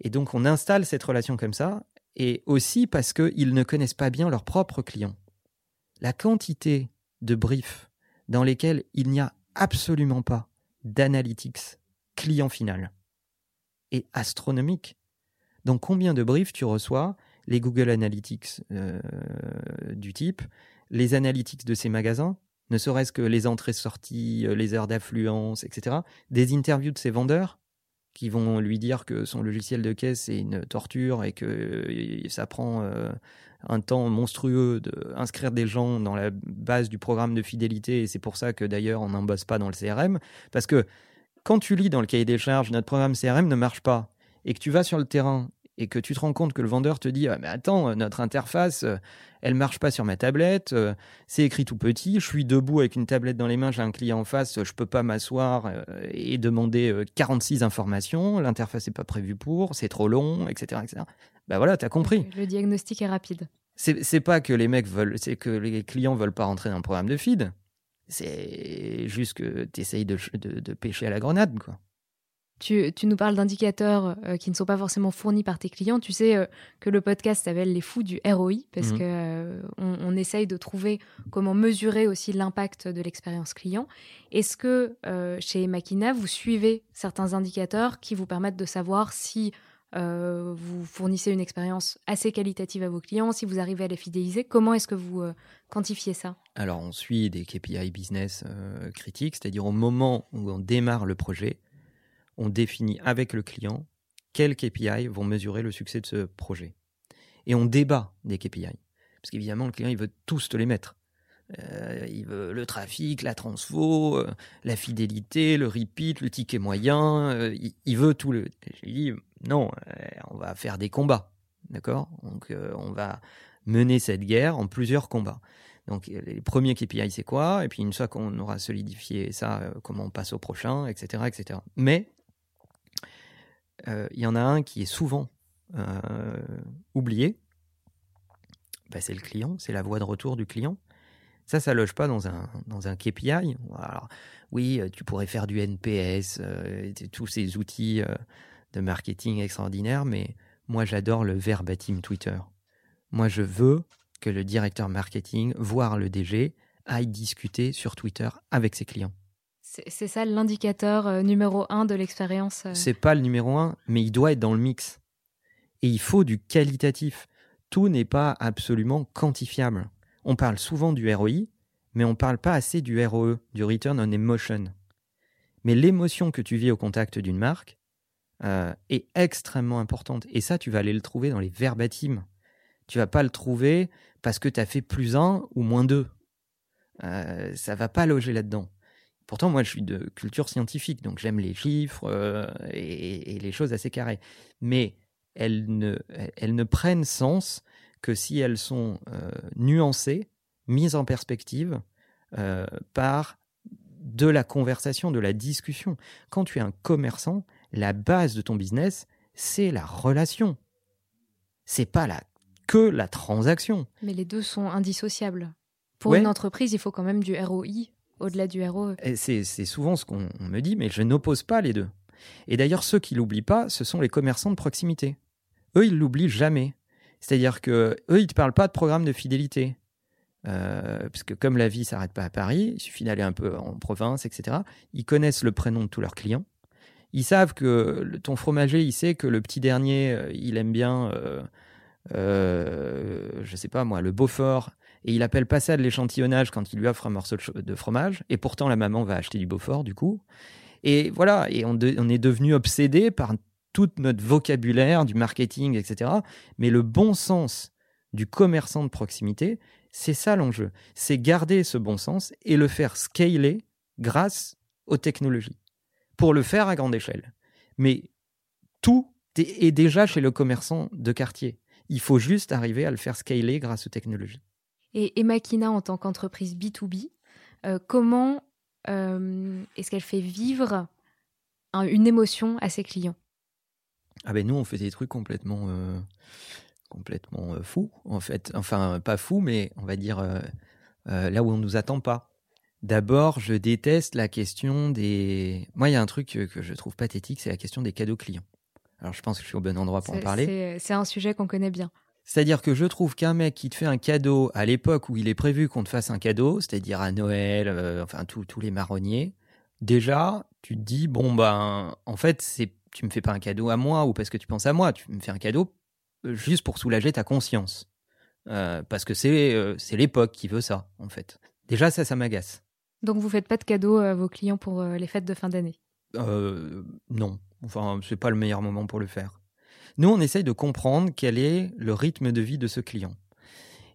Et donc, on installe cette relation comme ça, et aussi parce qu'ils ne connaissent pas bien leurs propres clients. La quantité de briefs dans lesquels il n'y a absolument pas d'analytics client final est astronomique. Donc combien de briefs tu reçois? Les Google Analytics euh, du type, les analytics de ces magasins, ne serait-ce que les entrées-sorties, euh, les heures d'affluence, etc. Des interviews de ces vendeurs, qui vont lui dire que son logiciel de caisse est une torture et que ça prend euh, un temps monstrueux d'inscrire des gens dans la base du programme de fidélité et c'est pour ça que d'ailleurs on n'en bosse pas dans le CRM parce que quand tu lis dans le cahier des charges notre programme CRM ne marche pas et que tu vas sur le terrain et que tu te rends compte que le vendeur te dit ah, mais attends notre interface euh, elle marche pas sur ma tablette euh, c'est écrit tout petit je suis debout avec une tablette dans les mains j'ai un client en face je peux pas m'asseoir euh, et demander 46 informations l'interface n'est pas prévue pour c'est trop long etc etc bah voilà t'as compris. Le diagnostic est rapide. C'est pas que les mecs veulent c'est que les clients veulent pas rentrer dans le programme de feed. C'est juste que tu essayes de, de, de pêcher à la grenade quoi tu, nous parles d'indicateurs euh, qui ne sont pas forcément fournis par tes clients. Tu sais euh, que le podcast s'appelle Les Fous du ROI parce qu'on mhm. que euh, on, essaye de trouver comment mesurer aussi l'impact de l'expérience client. Est-ce que chez Makina, vous suivez certains indicateurs qui vous permettent de savoir si vous fournissez une expérience assez qualitative à vos clients, si vous arrivez à les fidéliser? Comment est-ce que vous quantifiez ça? Alors, on suit des KPI business critiques, c'est-à-dire au moment où on démarre le projet on définit avec le client quels KPI vont mesurer le succès de ce projet. Et on débat des KPI. Parce qu'évidemment, le client, il veut tous te les mettre. Euh, il veut le trafic, la transfo, euh, la fidélité, le repeat, le ticket moyen. euh, il, veut tout le. J'ai dit non, on va faire des combats, d'accord? Donc on va mener cette guerre en plusieurs combats. Donc les premiers KPI c'est quoi? Et puis une fois qu'on aura solidifié ça, comment on passe au prochain, etc., etc. Mais il y en a un qui est souvent euh, oublié. Bah, c'est le client, c'est la voie de retour du client. Ça, ça loge pas dans un, dans KPI. Oui, euh, tu pourrais faire du NPS, euh, tous ces outils euh, de marketing extraordinaires, mais moi, j'adore le verbatim Twitter. Moi, je veux que le directeur marketing, voire le DG, aille discuter sur Twitter avec ses clients. C'est ça l'indicateur euh, numéro un de l'expérience. euh. C'est pas le numéro un, mais il doit être dans le mix. Et il faut du qualitatif. Tout n'est pas absolument quantifiable. On parle souvent du ROI, mais on parle pas assez du ROE, du Return on Emotion. Mais l'émotion que tu vis au contact d'une marque euh, est extrêmement importante. Et ça, tu vas aller le trouver dans les verbatims. Tu vas pas le trouver parce que tu as fait plus un ou moins deux. Euh, ça va pas loger là-dedans. Pourtant, moi, je suis de culture scientifique, donc j'aime les chiffres euh, et, et les choses assez carrées. Mais elles ne, elles ne prennent sens que si elles sont euh, nuancées, mises en perspective euh, par de la conversation, de la discussion. Quand tu es un commerçant, la base de ton business, c'est la relation. C'est pas la, que la transaction. Mais les deux sont indissociables. Pour Ouais. une entreprise, il faut quand même du ROI au-delà du E. ROE. Et C'est souvent ce qu'on on me dit, mais je n'oppose pas les deux. Et d'ailleurs, ceux qui l'oublient pas, ce sont les commerçants de proximité. Eux, ils l'oublient jamais. C'est-à-dire que eux, ils te parlent pas de programme de fidélité. Euh, parce que comme la vie s'arrête pas à Paris, il suffit d'aller un peu en province, etc. Ils connaissent le prénom de tous leurs clients. Ils savent que ton fromager, il sait que le petit dernier, euh, il aime bien, euh, euh, je sais pas moi, le Beaufort, et il appelle pas ça de l'échantillonnage quand il lui offre un morceau de, fromage. Et pourtant, la maman va acheter du Beaufort, du coup. Et voilà, et on, on est devenu obsédé par tout notre vocabulaire du marketing, etc. Mais le bon sens du commerçant de proximité, c'est ça l'enjeu. C'est garder ce bon sens et le faire scaler grâce aux technologies. Pour le faire à grande échelle. Mais tout est déjà chez le commerçant de quartier. Il faut juste arriver à le faire scaler grâce aux technologies. Et Emakina, en tant qu'entreprise B2B, euh, comment euh, est-ce qu'elle fait vivre un- une émotion à ses clients? Ah ben nous, on fait des trucs complètement, euh, complètement fous, en fait. Enfin, pas fous, mais on va dire là où on nous attend pas. D'abord, je déteste la question des. Moi, il y a un truc que, je trouve pathétique, c'est la question des cadeaux clients. Alors, je pense que je suis au bon endroit pour en parler. C'est un sujet qu'on connaît bien. C'est-à-dire que je trouve qu'un mec qui te fait un cadeau à l'époque où il est prévu qu'on te fasse un cadeau, c'est-à-dire à Noël, euh, enfin tous les marronniers, déjà, tu te dis bon ben en fait, c'est tu me fais pas un cadeau à moi ou parce que tu penses à moi, tu me fais un cadeau euh, juste pour soulager ta conscience. Euh, parce que c'est euh, l'époque qui veut ça en fait. Déjà ça ça m'agace. Donc vous faites pas de cadeaux à vos clients pour les fêtes de fin d'année? Euh, non, enfin, c'est pas le meilleur moment pour le faire. Nous, on essaye de comprendre quel est le rythme de vie de ce client.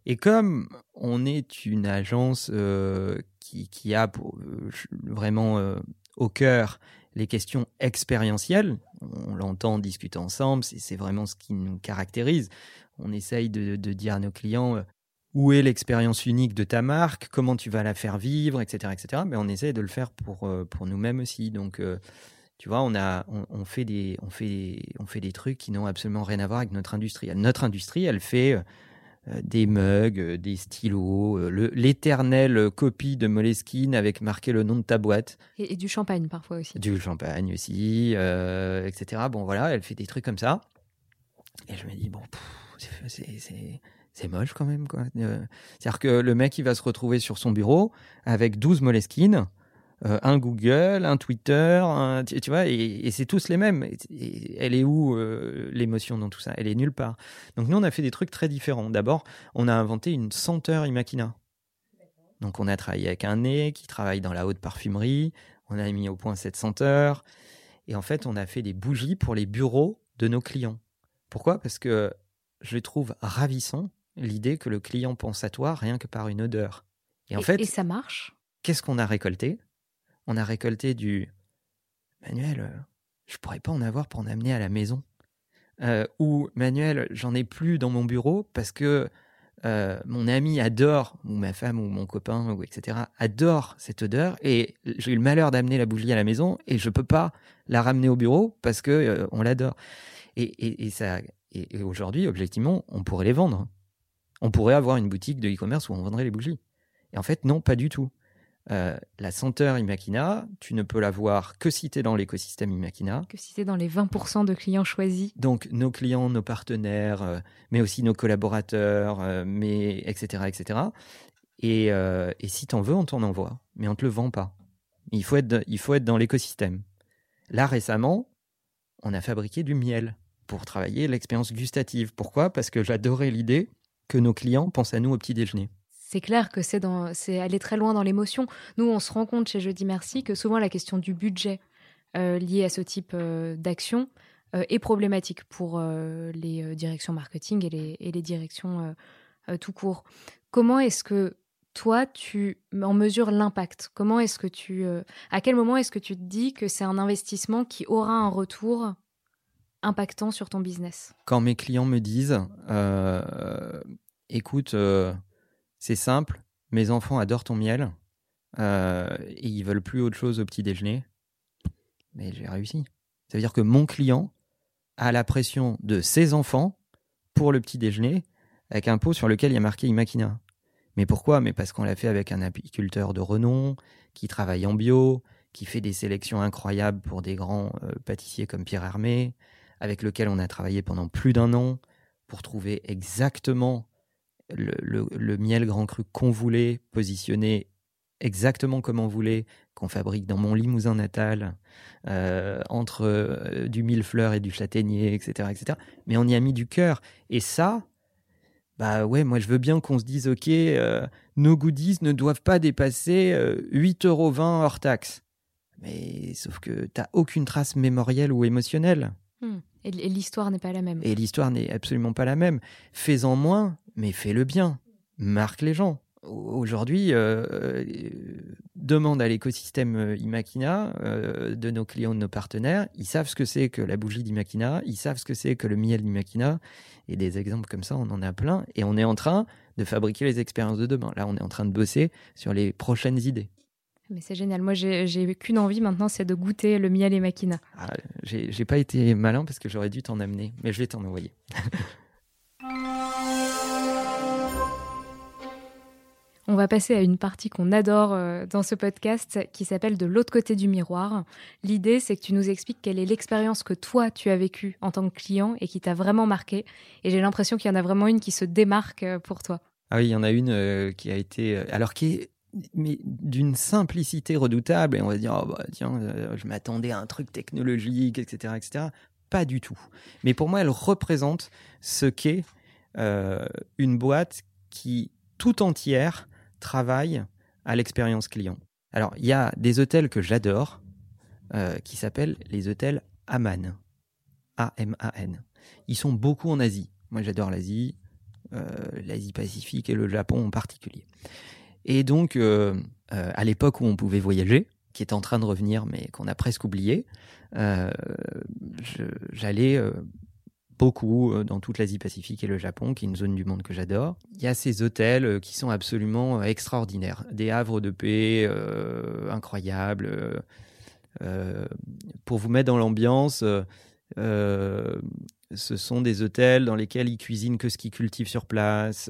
Et comme on est une agence euh, qui, a euh, vraiment euh, au cœur les questions expérientielles, on l'entend discuter ensemble, c'est vraiment ce qui nous caractérise. On essaye de, de dire à nos clients où est l'expérience unique de ta marque, comment tu vas la faire vivre, etc., etc. Mais on essaye de le faire pour pour nous-mêmes aussi. Donc tu vois, on, a, on, on fait des, on, fait des, on fait des trucs qui n'ont absolument rien à voir avec notre industrie. Notre industrie, elle fait euh, des mugs, euh, des stylos, euh, le- l'éternelle copie de Moleskine avec marqué le nom de ta boîte, et, et du champagne parfois aussi. du champagne aussi, euh, etc. Bon, voilà, elle fait des trucs comme ça. Et je me dis, bon, c'est- moche quand même, quoi. Euh, C'est-à-dire que le mec, il va se retrouver sur son bureau avec 12 Moleskine, euh, un Google, un Twitter, un- tu, vois, et, et c'est tous les mêmes. Et, et elle est où euh, l'émotion dans tout ça? Elle est nulle part. Donc nous, on a fait des trucs très différents. D'abord, on a inventé une senteur Imakina. Donc on a travaillé avec un nez qui travaille dans la haute parfumerie. On a mis au point cette senteur. Et en fait, on a fait des bougies pour les bureaux de nos clients. Pourquoi? Parce que je trouve ravissants l'idée que le client pense à toi rien que par une odeur. Et en fait, et ça marche? Qu'est-ce qu'on a récolté? On a récolté du Manuel, euh, je pourrais pas en avoir pour en amener à la maison. Euh, ou Manuel, j'en ai plus dans mon bureau parce que euh, mon ami adore, ou ma femme, ou mon copain, etc., adore cette odeur, et j'ai eu le malheur d'amener la bougie à la maison, et je peux pas la ramener au bureau parce que on l'adore. Et, ça, et aujourd'hui, objectivement, on pourrait les vendre. On pourrait avoir une boutique de e-commerce où on vendrait les bougies. Et en fait, non, pas du tout. Euh, la senteur Imakina, tu ne peux la voir que si tu es dans l'écosystème Imakina. Que si tu es dans les 20% de clients choisis. Donc nos clients, nos partenaires, euh, mais aussi nos collaborateurs, euh, mais, etc. etc. Et, et si tu en veux, on t'en envoie, mais on ne te le vend pas. Il faut être, il faut être dans l'écosystème. Là, récemment, on a fabriqué du miel pour travailler l'expérience gustative. Pourquoi? Parce que j'adorais l'idée que nos clients pensent à nous au petit déjeuner c'est clair que c'est dans, c'est aller très loin dans l'émotion. Nous, on se rend compte chez Jeudi Merci que souvent la question du budget euh, lié à ce type euh, d'action euh, est problématique pour les directions marketing et les, et les directions tout court. Comment est-ce que toi, tu en mesures l'impact? Comment est-ce que tu, à quel moment est-ce que tu te dis que c'est un investissement qui aura un retour impactant sur ton business? Quand mes clients me disent, écoute c'est simple, mes enfants adorent ton miel euh, et ils veulent plus autre chose au petit déjeuner. Mais j'ai réussi. Ça veut dire que mon client a la pression de ses enfants pour le petit déjeuner avec un pot sur lequel il y a marqué Imakina. Mais pourquoi? Mais parce qu'on l'a fait avec un apiculteur de renom qui travaille en bio, qui fait des sélections incroyables pour des grands euh, pâtissiers comme Pierre Hermé, avec lequel on a travaillé pendant plus d'un an pour trouver exactement le, miel grand cru qu'on voulait, positionner exactement comme on voulait, qu'on fabrique dans mon limousin natal, euh, entre euh, du millefleur et du châtaignier, etc., etc. Mais on y a mis du cœur. Et ça, bah ouais, moi je veux bien qu'on se dise, ok, euh, nos goodies ne doivent pas dépasser 8,20 euros hors taxe. Mais sauf que t'as aucune trace mémorielle ou émotionnelle. Hmm. Et l'histoire n'est pas la même. Et l'histoire n'est absolument pas la même. Fais-en moins, mais fais-le bien. Marque les gens. Aujourd'hui, euh, euh, demande à l'écosystème euh, Imakina, de nos clients, de nos partenaires, ils savent ce que c'est que la bougie d'Imakina, ils savent ce que c'est que le miel d'Imakina, et des exemples comme ça, on en a plein, et on est en train de fabriquer les expériences de demain. Là, on est en train de bosser sur les prochaines idées. Mais c'est génial. Moi, j'ai qu'une envie maintenant, c'est de goûter le miel et Makina. Ah, j'ai pas été malin parce que j'aurais dû t'en amener, mais je vais t'en envoyer. On va passer à une partie qu'on adore euh, dans ce podcast qui s'appelle De l'autre côté du miroir. L'idée, c'est que tu nous expliques quelle est l'expérience que toi, tu as vécue en tant que client et qui t'a vraiment marqué. Et j'ai l'impression qu'il y en a vraiment une qui se démarque euh, pour toi. Ah oui, il y en a une euh, qui a été... alors qui est mais d'une simplicité redoutable et on va dire oh bah, tiens je m'attendais à un truc technologique etc etc pas du tout mais pour moi elle représente ce qu'est une boîte qui tout entière travaille à l'expérience client. Alors, il y a des hôtels que j'adore euh, qui s'appellent les hôtels Aman. A-M-A-N. Ils sont beaucoup en Asie. Moi, j'adore l'Asie, euh, l'Asie-Pacifique et le Japon en particulier. Et donc, euh, à l'époque où on pouvait voyager, qui est en train de revenir, mais qu'on a presque oublié, j'allais beaucoup euh, dans toute l'Asie-Pacifique et le Japon, qui est une zone du monde que j'adore. Il y a ces hôtels euh, qui sont absolument euh, extraordinaires, des havres de paix incroyables. pour vous mettre dans l'ambiance, ce sont des hôtels dans lesquels ils cuisinent que ce qu'ils cultivent sur place.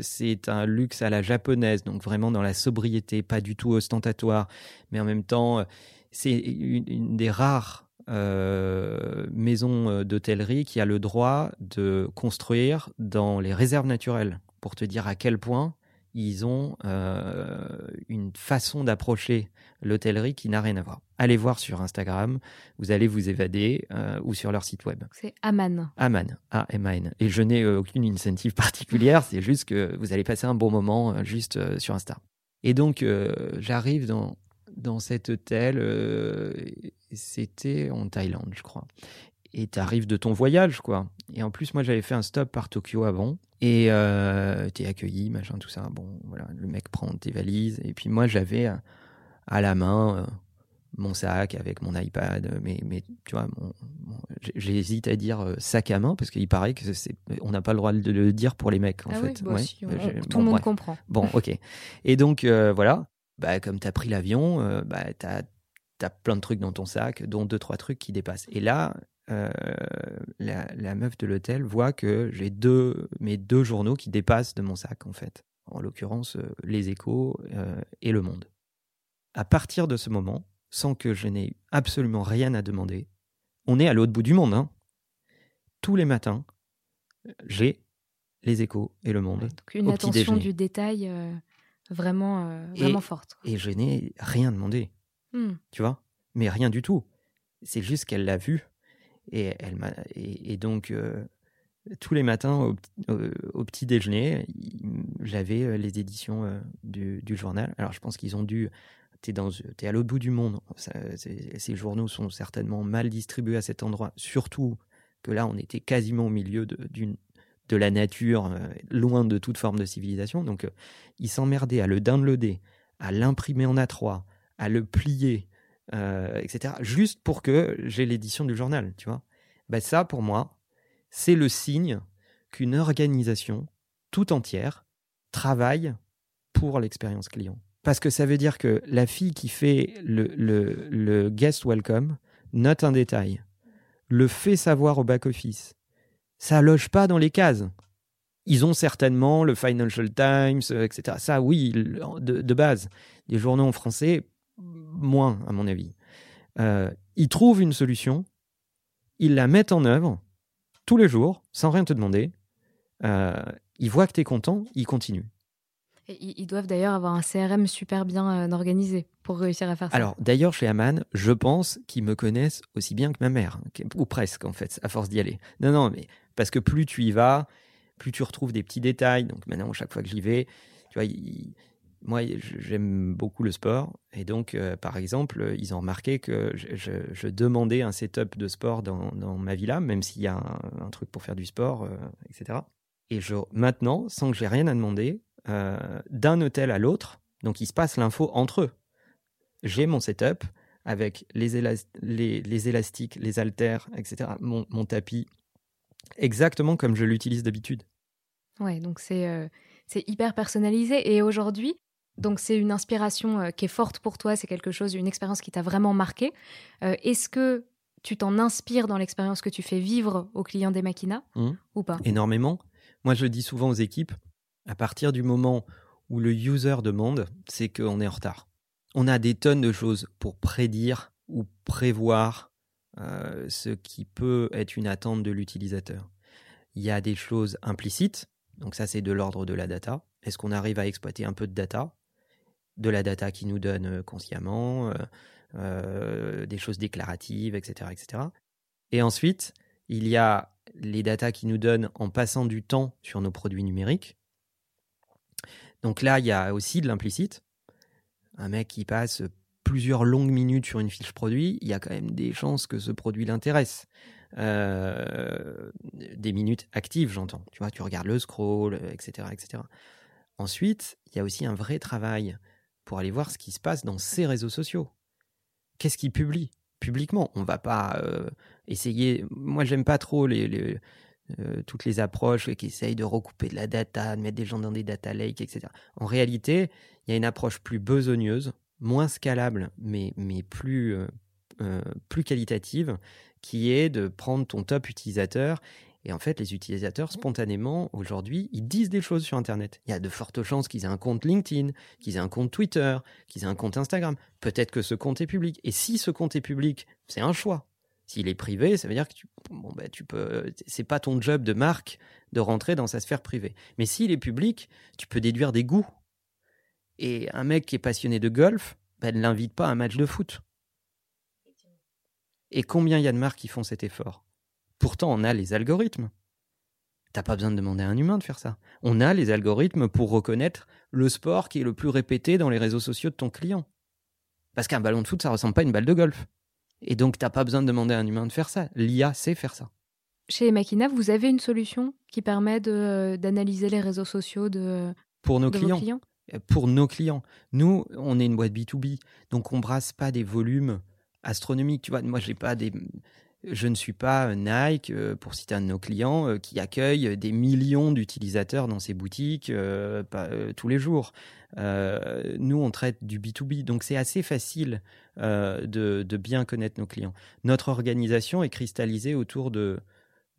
c'est un luxe à la japonaise, donc vraiment dans la sobriété, pas du tout ostentatoire, mais en même temps, c'est une, des rares euh, maison euh, d'hôtellerie qui a le droit de construire dans les réserves naturelles pour te dire à quel point ils ont euh, une façon d'approcher l'hôtellerie qui n'a rien à voir. Allez voir sur Instagram, vous allez vous évader ou sur leur site web. C'est Aman. Aman, A-M-A-N. Et je n'ai aucune incentive particulière, c'est juste que vous allez passer un bon moment juste sur Insta. Et donc, j'arrive dans, dans cet hôtel, c'était en Thaïlande, je crois. Et t'arrives de ton voyage, quoi. Et en plus, moi, j'avais fait un stop par Tokyo avant. Et euh, t'es accueilli, machin, tout ça. Bon, voilà, le mec prend tes valises. Et puis moi, j'avais euh, à la main euh, mon sac avec mon iPad. Mais, mais tu vois, j'hésite à dire sac à main parce qu'il paraît que c'est, on n'a pas le droit de le dire pour les mecs, en ah fait. Oui, tout le monde comprend. Bon, ok. Et donc, voilà. Bah, comme t'as pris l'avion, bah, t'as as plein de trucs dans ton sac, dont deux, trois trucs qui dépassent. Et là, euh, la, meuf de l'hôtel voit que j'ai deux, mes deux journaux qui dépassent de mon sac, en fait. En l'occurrence, euh, Les Échos euh, et Le Monde. À partir de ce moment, sans que je n'ai absolument rien à demander, on est à l'autre bout du monde. Hein. Tous les matins, j'ai Les Échos et Le Monde. donc une attention du détail vraiment, vraiment forte. Et je n'ai rien demandé. Hmm. Tu vois? Mais rien du tout. C'est juste qu'elle l'a vu et, elle et, donc, euh, tous les matins au, petit déjeuner, j'avais euh, les éditions euh, du, journal. Alors, je pense qu'ils ont dû. T'es, à l'autre bout du monde. ces journaux sont certainement mal distribués à cet endroit. Surtout que là, on était quasiment au milieu de, la nature, loin de toute forme de civilisation. Donc, ils s'emmerdaient à le downloader, à l'imprimer en A3, à le plier, euh, etc. Juste pour que j'ai l'édition du journal, tu vois. Ben ça, pour moi, c'est le signe qu'une organisation tout entière travaille pour l'expérience client. Parce que ça veut dire que la fille qui fait le, guest welcome note un détail, le fait savoir au back-office. Ça loge pas dans les cases. Ils ont certainement le Financial Times, euh, etc. Ça, oui, de, de base. Les journaux en français, moins, à mon avis. Euh, ils trouvent une solution, ils la mettent en œuvre tous les jours, sans rien te demander. Euh, ils voient que tu es content, ils continuent. ils doivent d'ailleurs avoir un CRM super bien euh, organisé pour réussir à faire ça. Alors, d'ailleurs, chez Aman, je pense qu'ils me connaissent aussi bien que ma mère, ou presque en fait, à force d'y aller. Non, non, mais parce que plus tu y vas, plus tu retrouves des petits détails. Donc maintenant, chaque fois que j'y vais, tu vois, ils, moi, j'aime beaucoup le sport. Et donc, euh, par exemple, ils ont remarqué que je, demandais un setup de sport dans, ma villa, même s'il y a un, truc pour faire du sport, euh, etc. Et je, maintenant, sans que j'ai rien à demander, euh, d'un hôtel à l'autre, donc il se passe l'info entre eux. J'ai mon setup avec les, élastiques, les haltères, etc., mon, mon tapis, exactement comme je l'utilise d'habitude. Ouais, donc c'est c'est hyper personnalisé. Et aujourd'hui, donc c'est une inspiration euh, qui est forte pour toi, c'est quelque chose, une expérience qui t'a vraiment marqué. Euh, est-ce que tu t'en inspires dans l'expérience que tu fais vivre aux clients des Maquinas mmh. ou pas? Énormément. Moi, je dis souvent aux équipes, à partir du moment où le user demande, c'est qu'on est en retard. On a des tonnes de choses pour prédire ou prévoir euh, ce qui peut être une attente de l'utilisateur. Il y a des choses implicites, donc ça c'est de l'ordre de la data. Est-ce qu'on arrive à exploiter un peu de data? De la data qui nous donne euh, consciemment, euh, euh, des choses déclaratives, etc., etc. Et ensuite, il y a les datas qui nous donnent en passant du temps sur nos produits numériques. Donc là, il y a aussi de l'implicite. Un mec qui passe plusieurs longues minutes sur une fiche produit, il y a quand même des chances que ce produit l'intéresse. des minutes actives, j'entends. Tu vois, tu regardes le scroll, etc., etc. Ensuite, il y a aussi un vrai travail pour aller voir ce qui se passe dans ces réseaux sociaux. Qu'est-ce qu'ils publient? Publiquement On va pas euh, essayer. Moi, j'aime pas trop les, euh, toutes les approches qui essayent de recouper de la data, de mettre des gens dans des data lakes, etc. En réalité, il y a une approche plus besogneuse, moins scalable, mais, mais plus, euh, plus qualitative, qui est de prendre ton top utilisateur et en fait, les utilisateurs, spontanément, aujourd'hui, ils disent des choses sur Internet. Il y a de fortes chances qu'ils aient un compte LinkedIn, qu'ils aient un compte Twitter, qu'ils aient un compte Instagram. Peut-être que ce compte est public. Et si ce compte est public, c'est un choix. S'il est privé, ça veut dire que tu, bon, ben, tu peux, c'est pas ton job de marque de rentrer dans sa sphère privée. Mais s'il est public, tu peux déduire des goûts. Et un mec qui est passionné de golf, ben, ne l'invite pas à un match de foot. Et combien il y a de marques qui font cet effort? Pourtant, on a les algorithmes. T'as pas besoin de demander à un humain de faire ça. On a les algorithmes pour reconnaître le sport qui est le plus répété dans les réseaux sociaux de ton client. Parce qu'un ballon de foot, ça ressemble pas à une balle de golf. Et donc, tu n'as pas besoin de demander à un humain de faire ça. L'IA sait faire ça. Chez Makina, vous avez une solution qui permet d'analyser les réseaux sociaux de, pour nos clients. clients? Pour nos clients. Nous, on est une boîte B2B, donc on brasse pas des volumes astronomiques. Tu vois, moi, j'ai pas des, je ne suis pas Nike, euh, pour citer un de nos clients, euh, qui accueille des millions d'utilisateurs dans ses boutiques euh, tous les jours. nous, on traite du B2B, donc c'est assez facile de, bien connaître nos clients. Notre organisation est cristallisée autour de,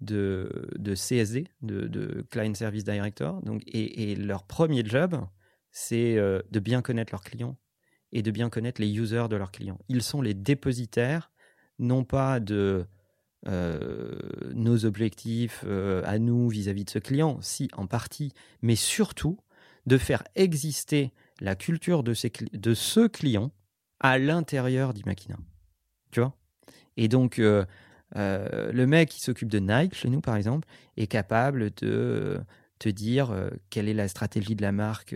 de, CSD, de, Client Service Director, donc, et, et leur premier job, c'est de bien connaître leurs clients et de bien connaître les users de leurs clients. Ils sont les dépositaires non pas de euh, nos objectifs euh, à nous vis-à-vis de ce client, si en partie, mais surtout de faire exister la culture de, de ce client à l'intérieur d'Imakina. Tu vois? Et donc, euh, le mec qui s'occupe de Nike, chez nous par exemple, est capable de te dire quelle est la stratégie de la marque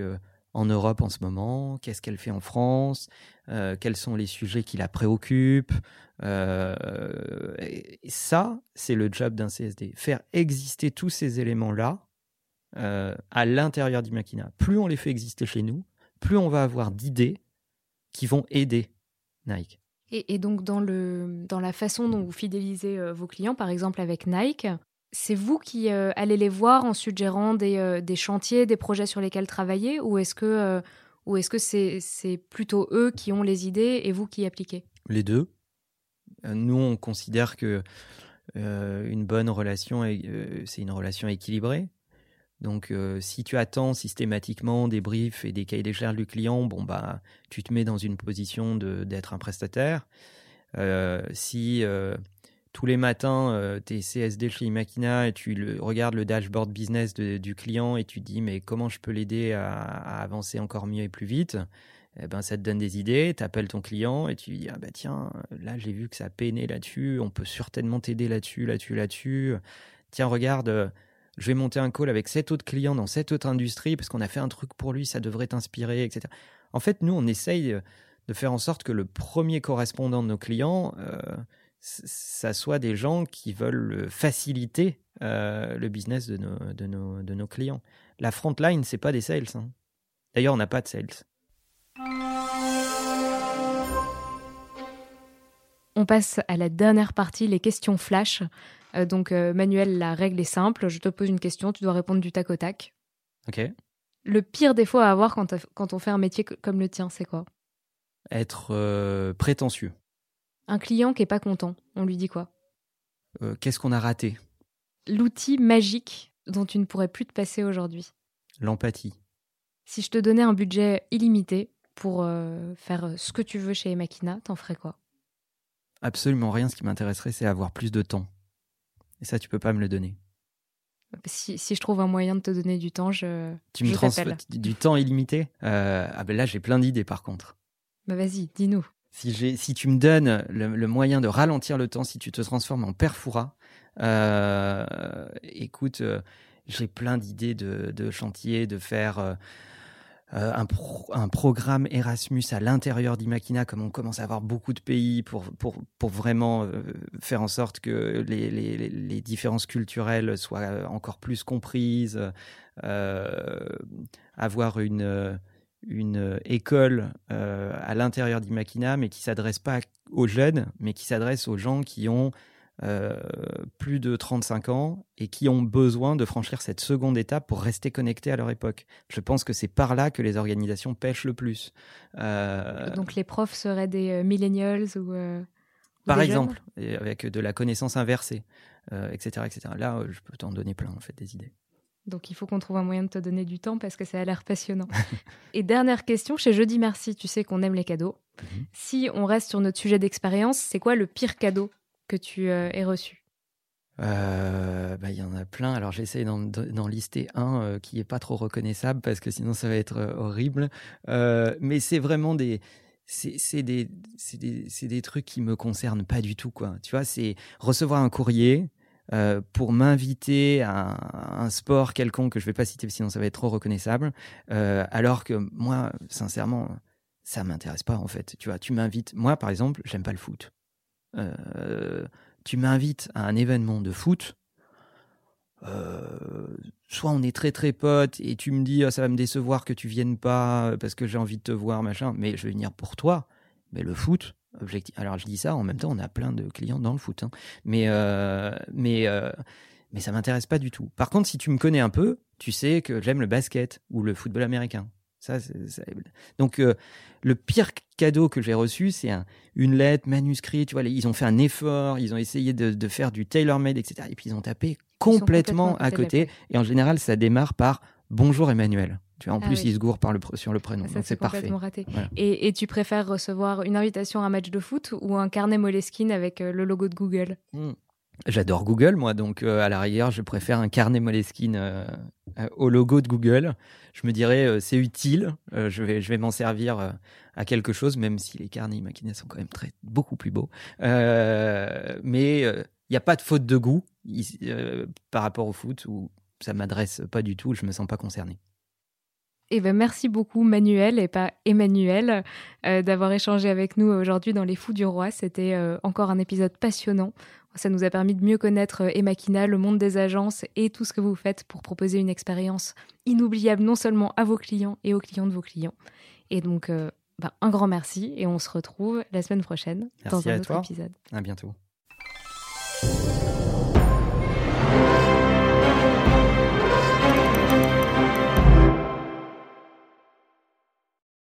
en Europe en ce moment, qu'est-ce qu'elle fait en France, quels sont les sujets qui la préoccupent. Euh, ça, c'est le job d'un CSD. Faire exister tous ces éléments-là euh, à l'intérieur d'Imakina. Plus on les fait exister chez nous, plus on va avoir d'idées qui vont aider Nike. Et, donc dans, le, dans la façon dont vous fidélisez vos clients, par exemple avec Nike, c'est vous qui euh, allez les voir en suggérant euh, des, chantiers, des projets sur lesquels travailler, ou est-ce que euh, ou est-ce que c'est plutôt eux qui ont les idées et vous qui appliquez? Les deux. Nous, on considère que une bonne relation, c'est une relation équilibrée. Donc, si tu attends systématiquement des briefs et des cahiers des charges du client, bon bah, tu te mets dans une position d'être un prestataire. si tous les matins, euh, tu es CSD chez Imakina et tu regardes le dashboard business du client et tu dis mais comment je peux l'aider à, avancer encore mieux et plus vite? Eh ben, ça te donne des idées, tu appelles ton client et tu lui dis ah bah tiens, là j'ai vu que ça peiné là-dessus, on peut certainement t'aider là-dessus, là-dessus, là-dessus. Tiens, regarde, euh, je vais monter un call avec cet autre client dans cette autre industrie parce qu'on a fait un truc pour lui, ça devrait t'inspirer, etc. En fait, nous, on essaye de faire en sorte que le premier correspondant de nos clients, euh, ça soit des gens qui veulent faciliter euh, le business de nos, de, nos, de nos clients. La front line, c'est pas des sales. Hein. D'ailleurs, on n'a pas de sales. On passe à la dernière partie, les questions flash. Euh, donc, euh, Manuel, la règle est simple. Je te pose une question, tu dois répondre du tac au tac. Ok. Le pire défaut à avoir quand, quand on fait un métier comme le tien, c'est quoi? Être prétentieux. Un client qui est pas content, on lui dit quoi? Euh, Qu'est-ce qu'on a raté? L'outil magique dont tu ne pourrais plus te passer aujourd'hui. L'empathie. Si je te donnais un budget illimité pour euh, faire ce que tu veux chez Emakina, t'en ferais quoi? Absolument rien. Ce qui m'intéresserait, c'est avoir plus de temps. Et ça, tu peux pas me le donner. Si, je trouve un moyen de te donner du temps, je. Tu me transfères du temps illimité? Euh, Ah ben là, j'ai plein d'idées par contre. Bah vas-y, dis-nous. Si, si tu me donnes le, moyen de ralentir le temps, si tu te transformes en euh, écoute, euh, j'ai plein d'idées de, de chantier, de faire euh, un, programme Erasmus à l'intérieur d'Imakina, comme on commence à avoir beaucoup de pays pour, pour, pour vraiment faire en sorte que les, les, les, différences culturelles soient encore plus comprises, avoir une une euh, école euh, à l'intérieur d'Imakina, mais qui s'adresse pas aux jeunes, mais qui s'adresse aux gens qui ont euh, plus de 35 ans et qui ont besoin de franchir cette seconde étape pour rester connectés à leur époque. Je pense que c'est par là que les organisations pêchent le plus. Donc les profs seraient des millennials ou... par exemple, avec de la connaissance inversée, etc., etc. Là, je peux t'en donner plein, en fait, des idées. Donc il faut qu'on trouve un moyen de te donner du temps parce que ça a l'air passionnant. Et dernière question, chez Jeudi Merci, tu sais qu'on aime les cadeaux. Mhm. Si on reste sur notre sujet d'expérience, c'est quoi le pire cadeau que tu euh, aies reçu euh, bah, il y en a plein. Alors j'essaie d'en lister un euh, qui est pas trop reconnaissable parce que sinon ça va être horrible. mais c'est vraiment des, c'est des, des, des, trucs qui me concernent pas du tout quoi. Tu vois, c'est recevoir un courrier pour m'inviter à un, sport quelconque que je vais pas citer sinon ça va être trop reconnaissable alors que moi sincèrement ça m'intéresse pas en fait tu vois tu m'invites moi par exemple j'aime pas le foot tu m'invites à un événement de foot, soit on est très très potes et tu me dis ah, ça va me décevoir que tu viennes pas parce que j'ai envie de te voir machin, mais je vais venir pour toi. Mais le foot. Alors je dis ça en même temps, on a plein de clients dans le foot, hein. mais mais mais ça m'intéresse pas du tout. Par contre, si tu me connais un peu, tu sais que j'aime le basket ou le football américain. Ça, Donc, euh, le pire cadeau que j'ai reçu, c'est une lettre manuscrite. Tu vois, ils ont fait un effort, ils ont essayé de, faire du tailor-made, etc. Et puis ils ont tapé complètement, à côté. Et en général, ça démarre par Bonjour Emmanuel. Tu vois, en ah plus, ils se gourent par le, sur le prénom. Ça, c'est parfait. Raté. Et, tu préfères recevoir une invitation à un match de foot ou un carnet Moleskine avec euh, le logo de Google? Hmm. J'adore Google, moi, donc euh, à la rigueur, je préfère un carnet Moleskine euh, euh, au logo de Google. Je me dirais, c'est utile, je vais, je vais m'en servir à quelque chose, même si les carnets Imaginez sont quand même très, beaucoup plus beaux. mais il n'y a pas de faute de goût par rapport au foot, où ça m'adresse pas du tout, je me sens pas concerné. Eh ben, merci beaucoup Manuel et pas Emmanuel d'avoir échangé avec nous aujourd'hui dans Les Fous du Roi. C'était encore un épisode passionnant. Ça nous a permis de mieux connaître euh, Emakina, le monde des agences et tout ce que vous faites pour proposer une expérience inoubliable non seulement à vos clients et aux clients de vos clients. Et donc, euh, bah, un grand merci et on se retrouve la semaine prochaine dans un autre épisode. À bientôt.